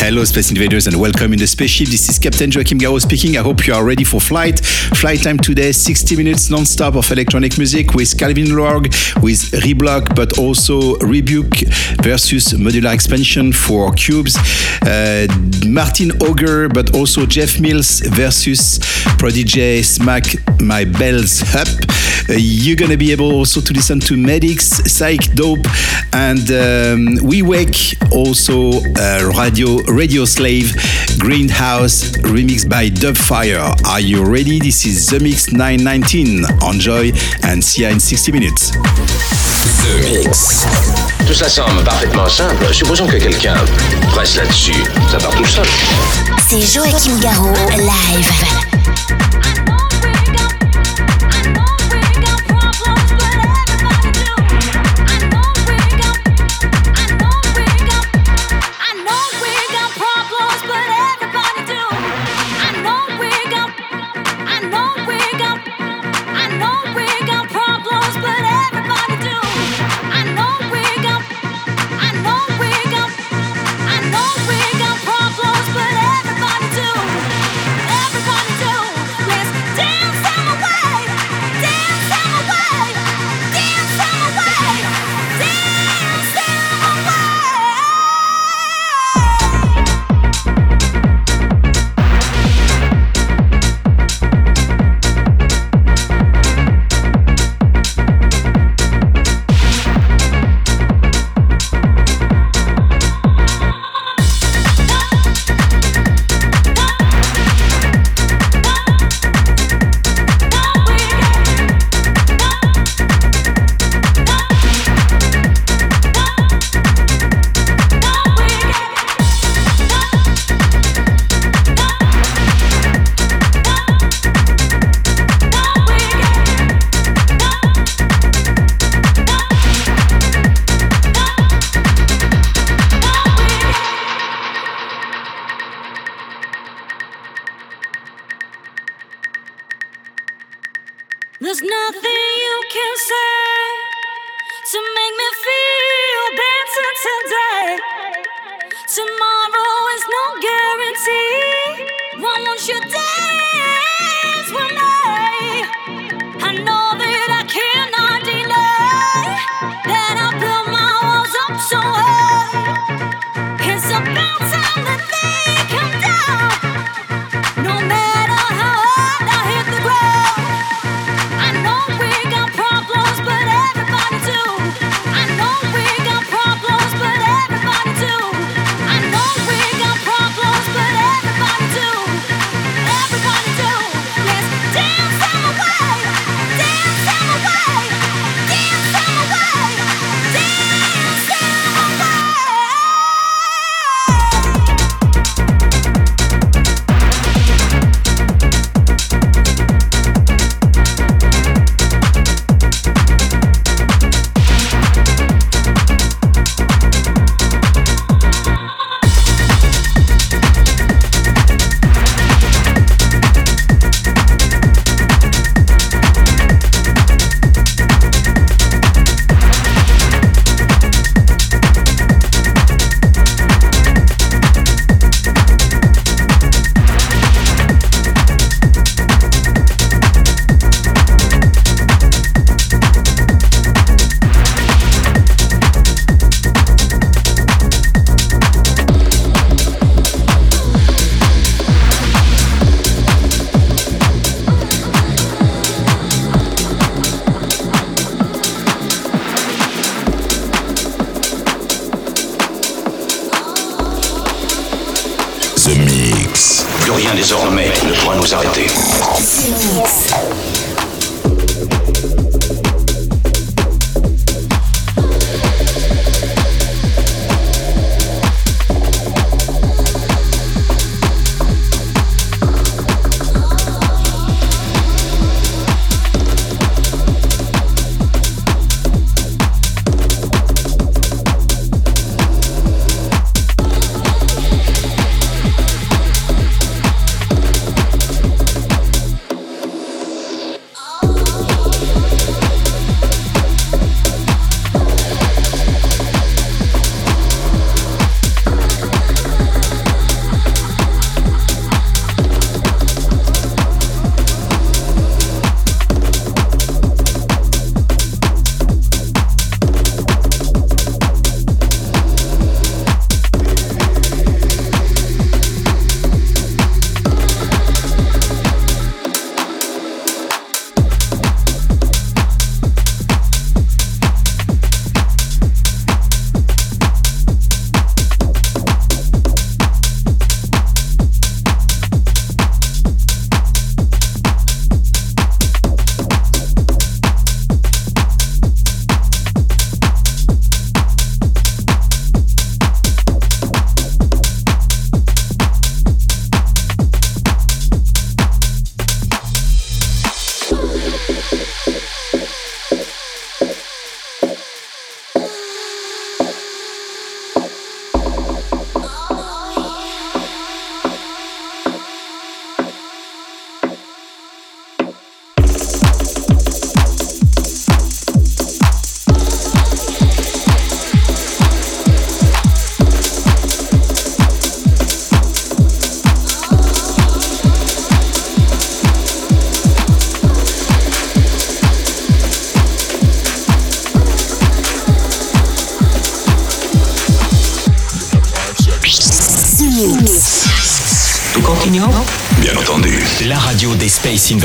Hello, Space Invaders, and welcome in the spaceship. This is Captain Joachim Garraud speaking. I hope you are ready for flight. Flight time today 60 minutes non stop of electronic music with Calvin Logue, with Reblok, but also Rebuke versus Modular Expansion for Cubes. Uh, Marten Hørger, but also Jeff Mills versus Prodigy Smack My Bells Up. Uh, you're gonna be able also to listen to Maddix, Psych Dope, and um, Wiwek, also uh, Radio Radio Slave, Grindhouse, remixed by Dubfire. Are you ready? This is Zemixx 919. Enjoy and see you in 60 minutes. Zemixx. Tout ça semble parfaitement simple. Supposons que quelqu'un presse là-dessus. Ça part tout seul. C'est Joachim Garraud, live.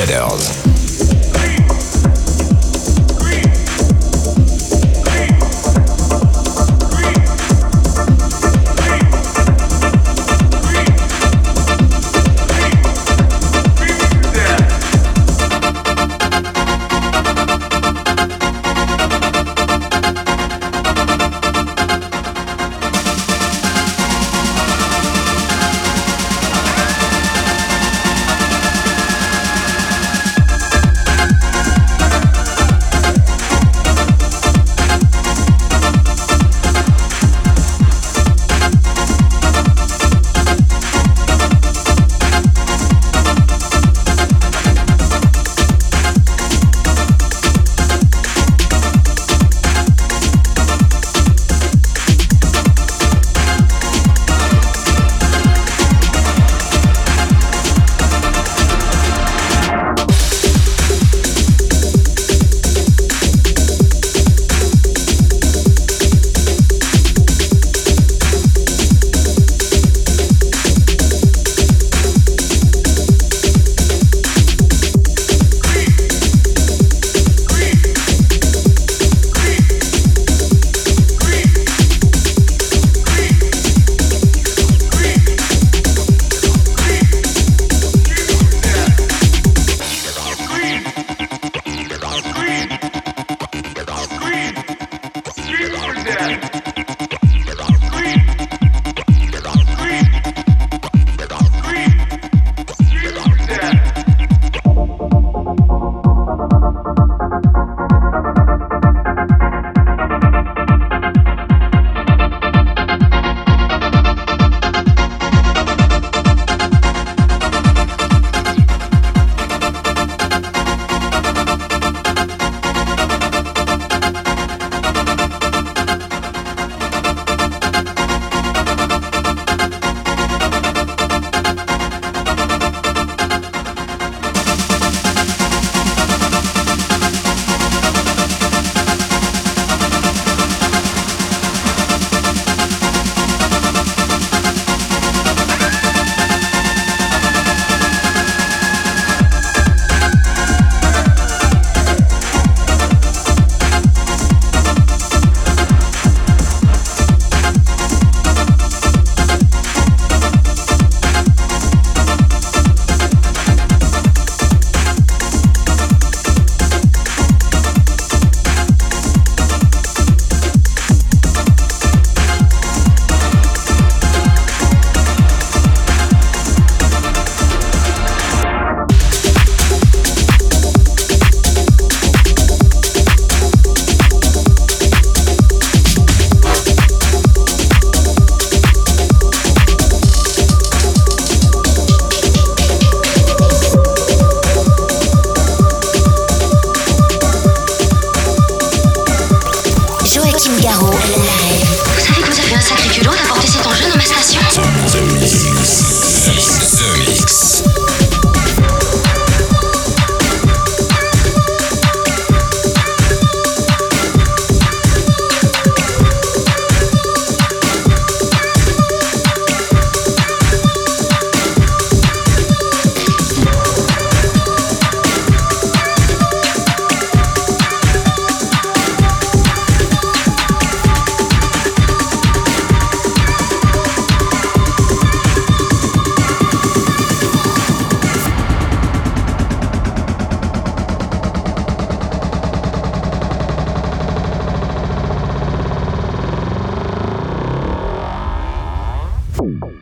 Space Boom.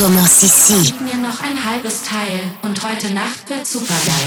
Commence ici. Gib mir noch ein halbes Teil und heute Nacht wird super super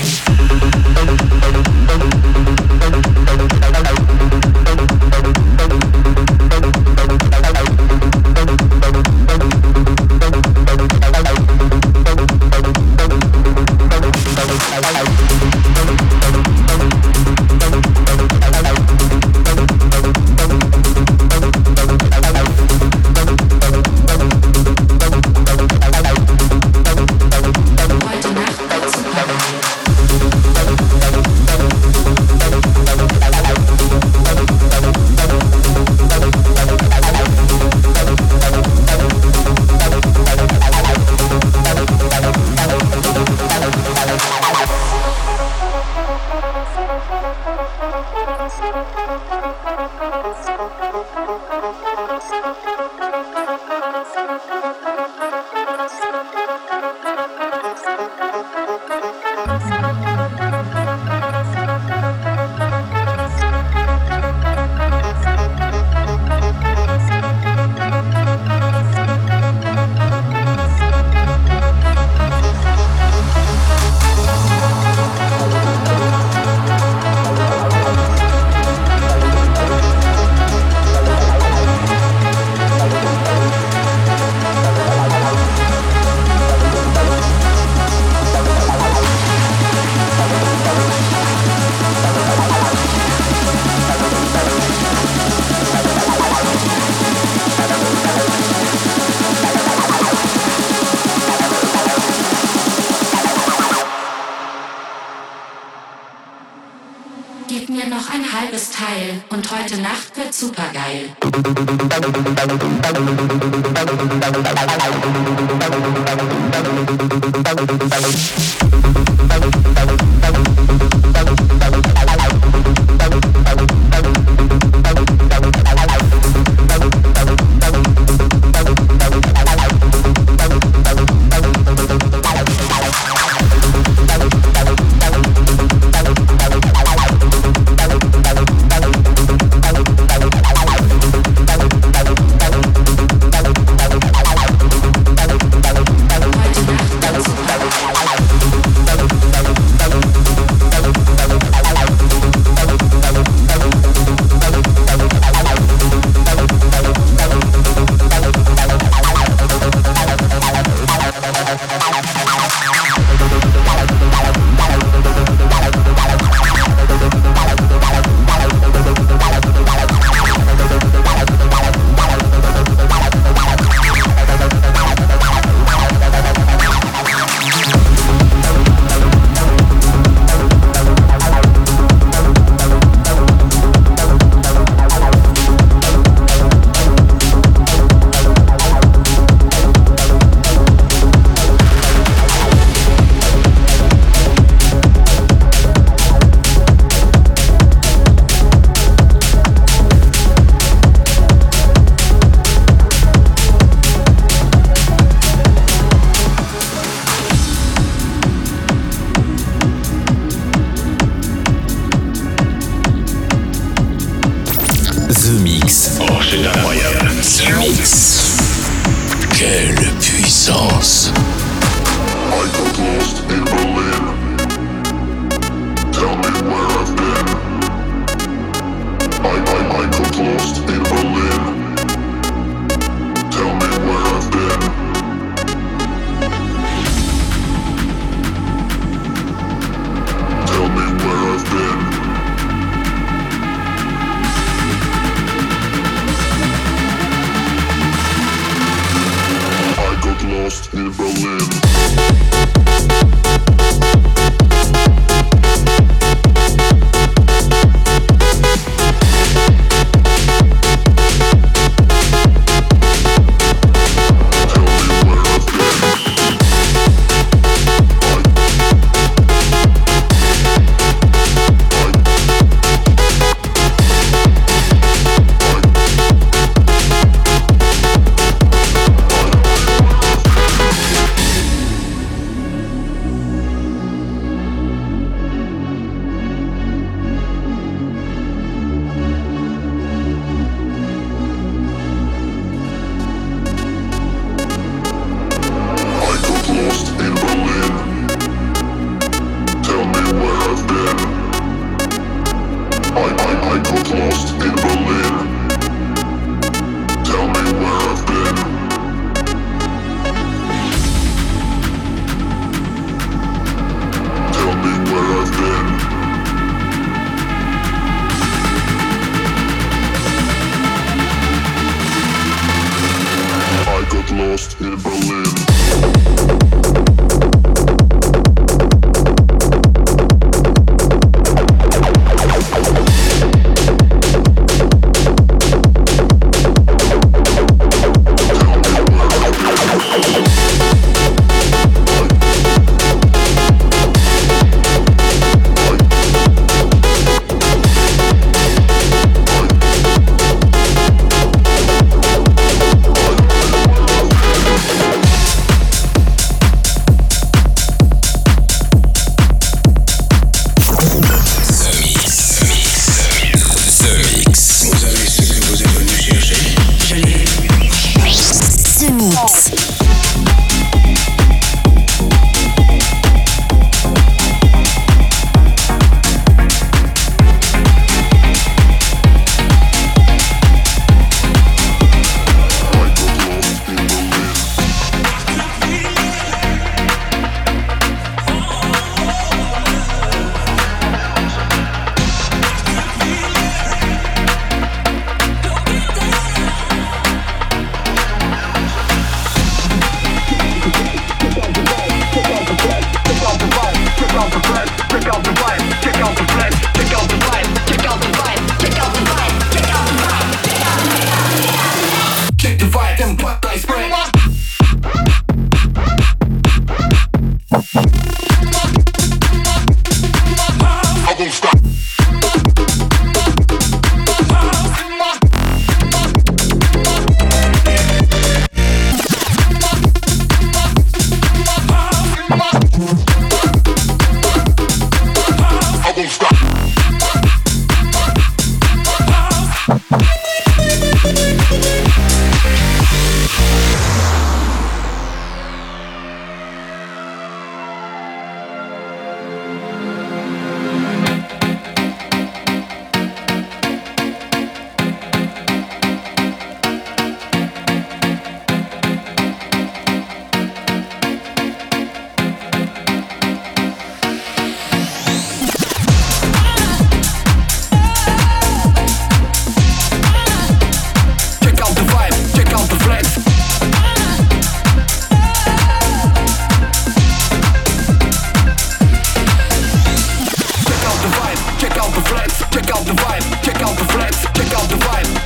Check out the vibe, check out the flex, check out the vibe.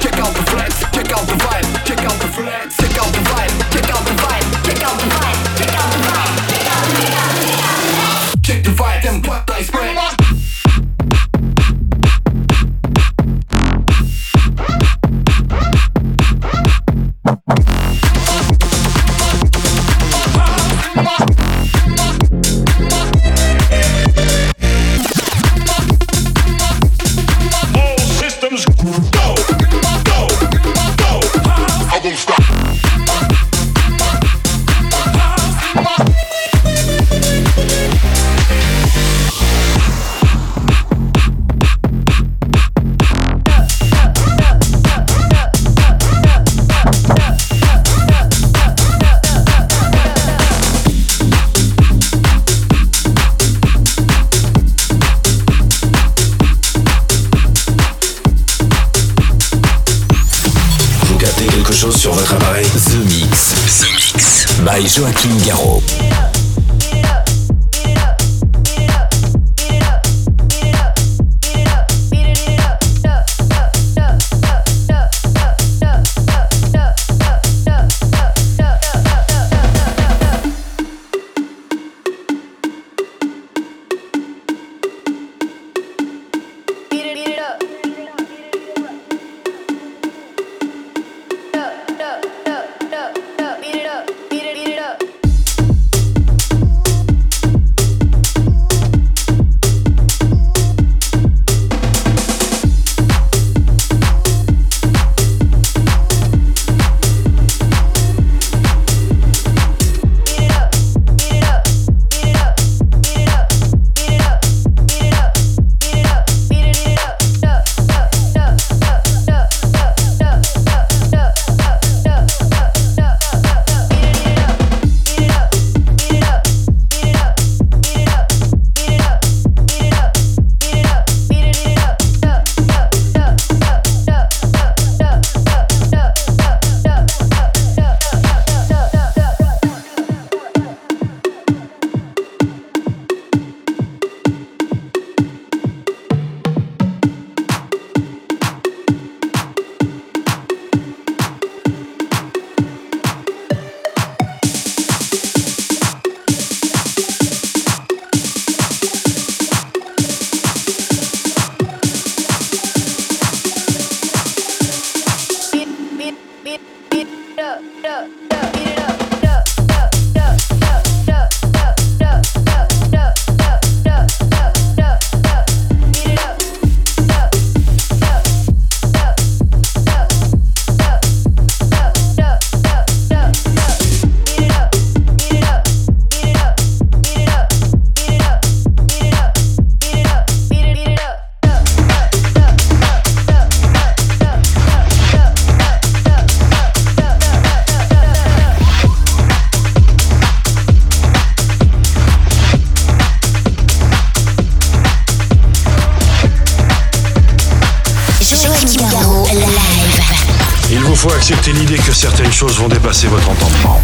Choses vont dépasser votre entendement.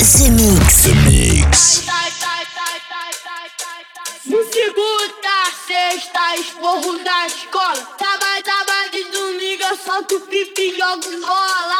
The Mix. The Mix. Segunda, sexta, esporro da escola. Trabalho, trabalho de domingo, eu solto pipi e jogo bola.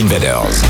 Invaders.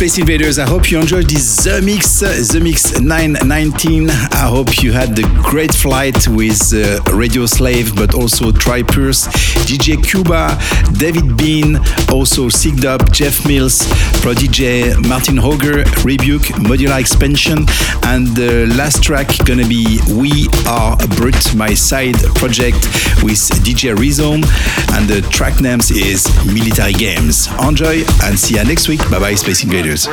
Space Invaders. I hope you enjoyed this Zemixx, The Mix 919. I hope you had the great flight with uh, Radio Slave, but also Trey Pearce, DJ Kuba, David Bean, also Sikdope, Jeff Mills, Prodigy, Marten Hørger, Rebuke, Modular Expansion, and the last track gonna be We Are Brut, my side project with DJ Rhizome, and the track names is Military Games. Enjoy and see you next week. Bye bye, Space Invaders. The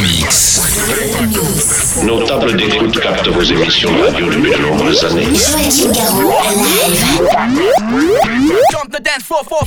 Mix. Nos tables d'écoute captent vos émissions de radio depuis de nombreuses années. Joachim Garraud, live. Jump the dance floor, floor,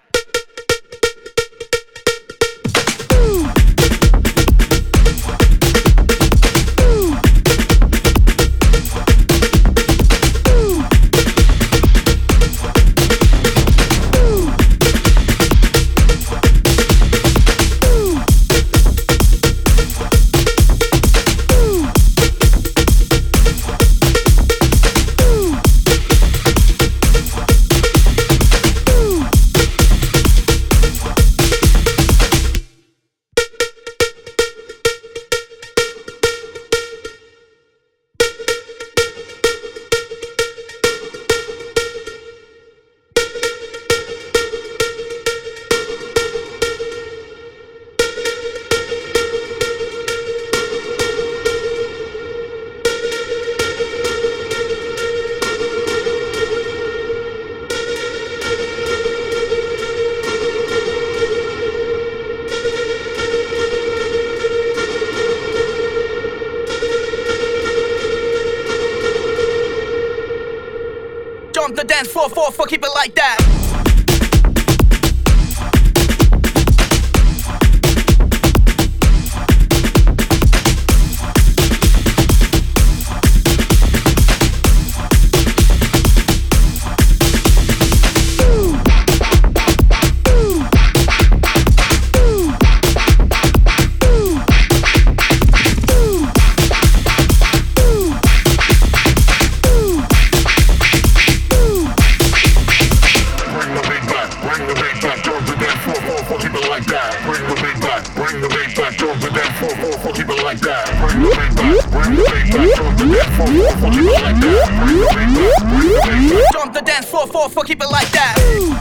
Floor, floor, floor, keep it like that.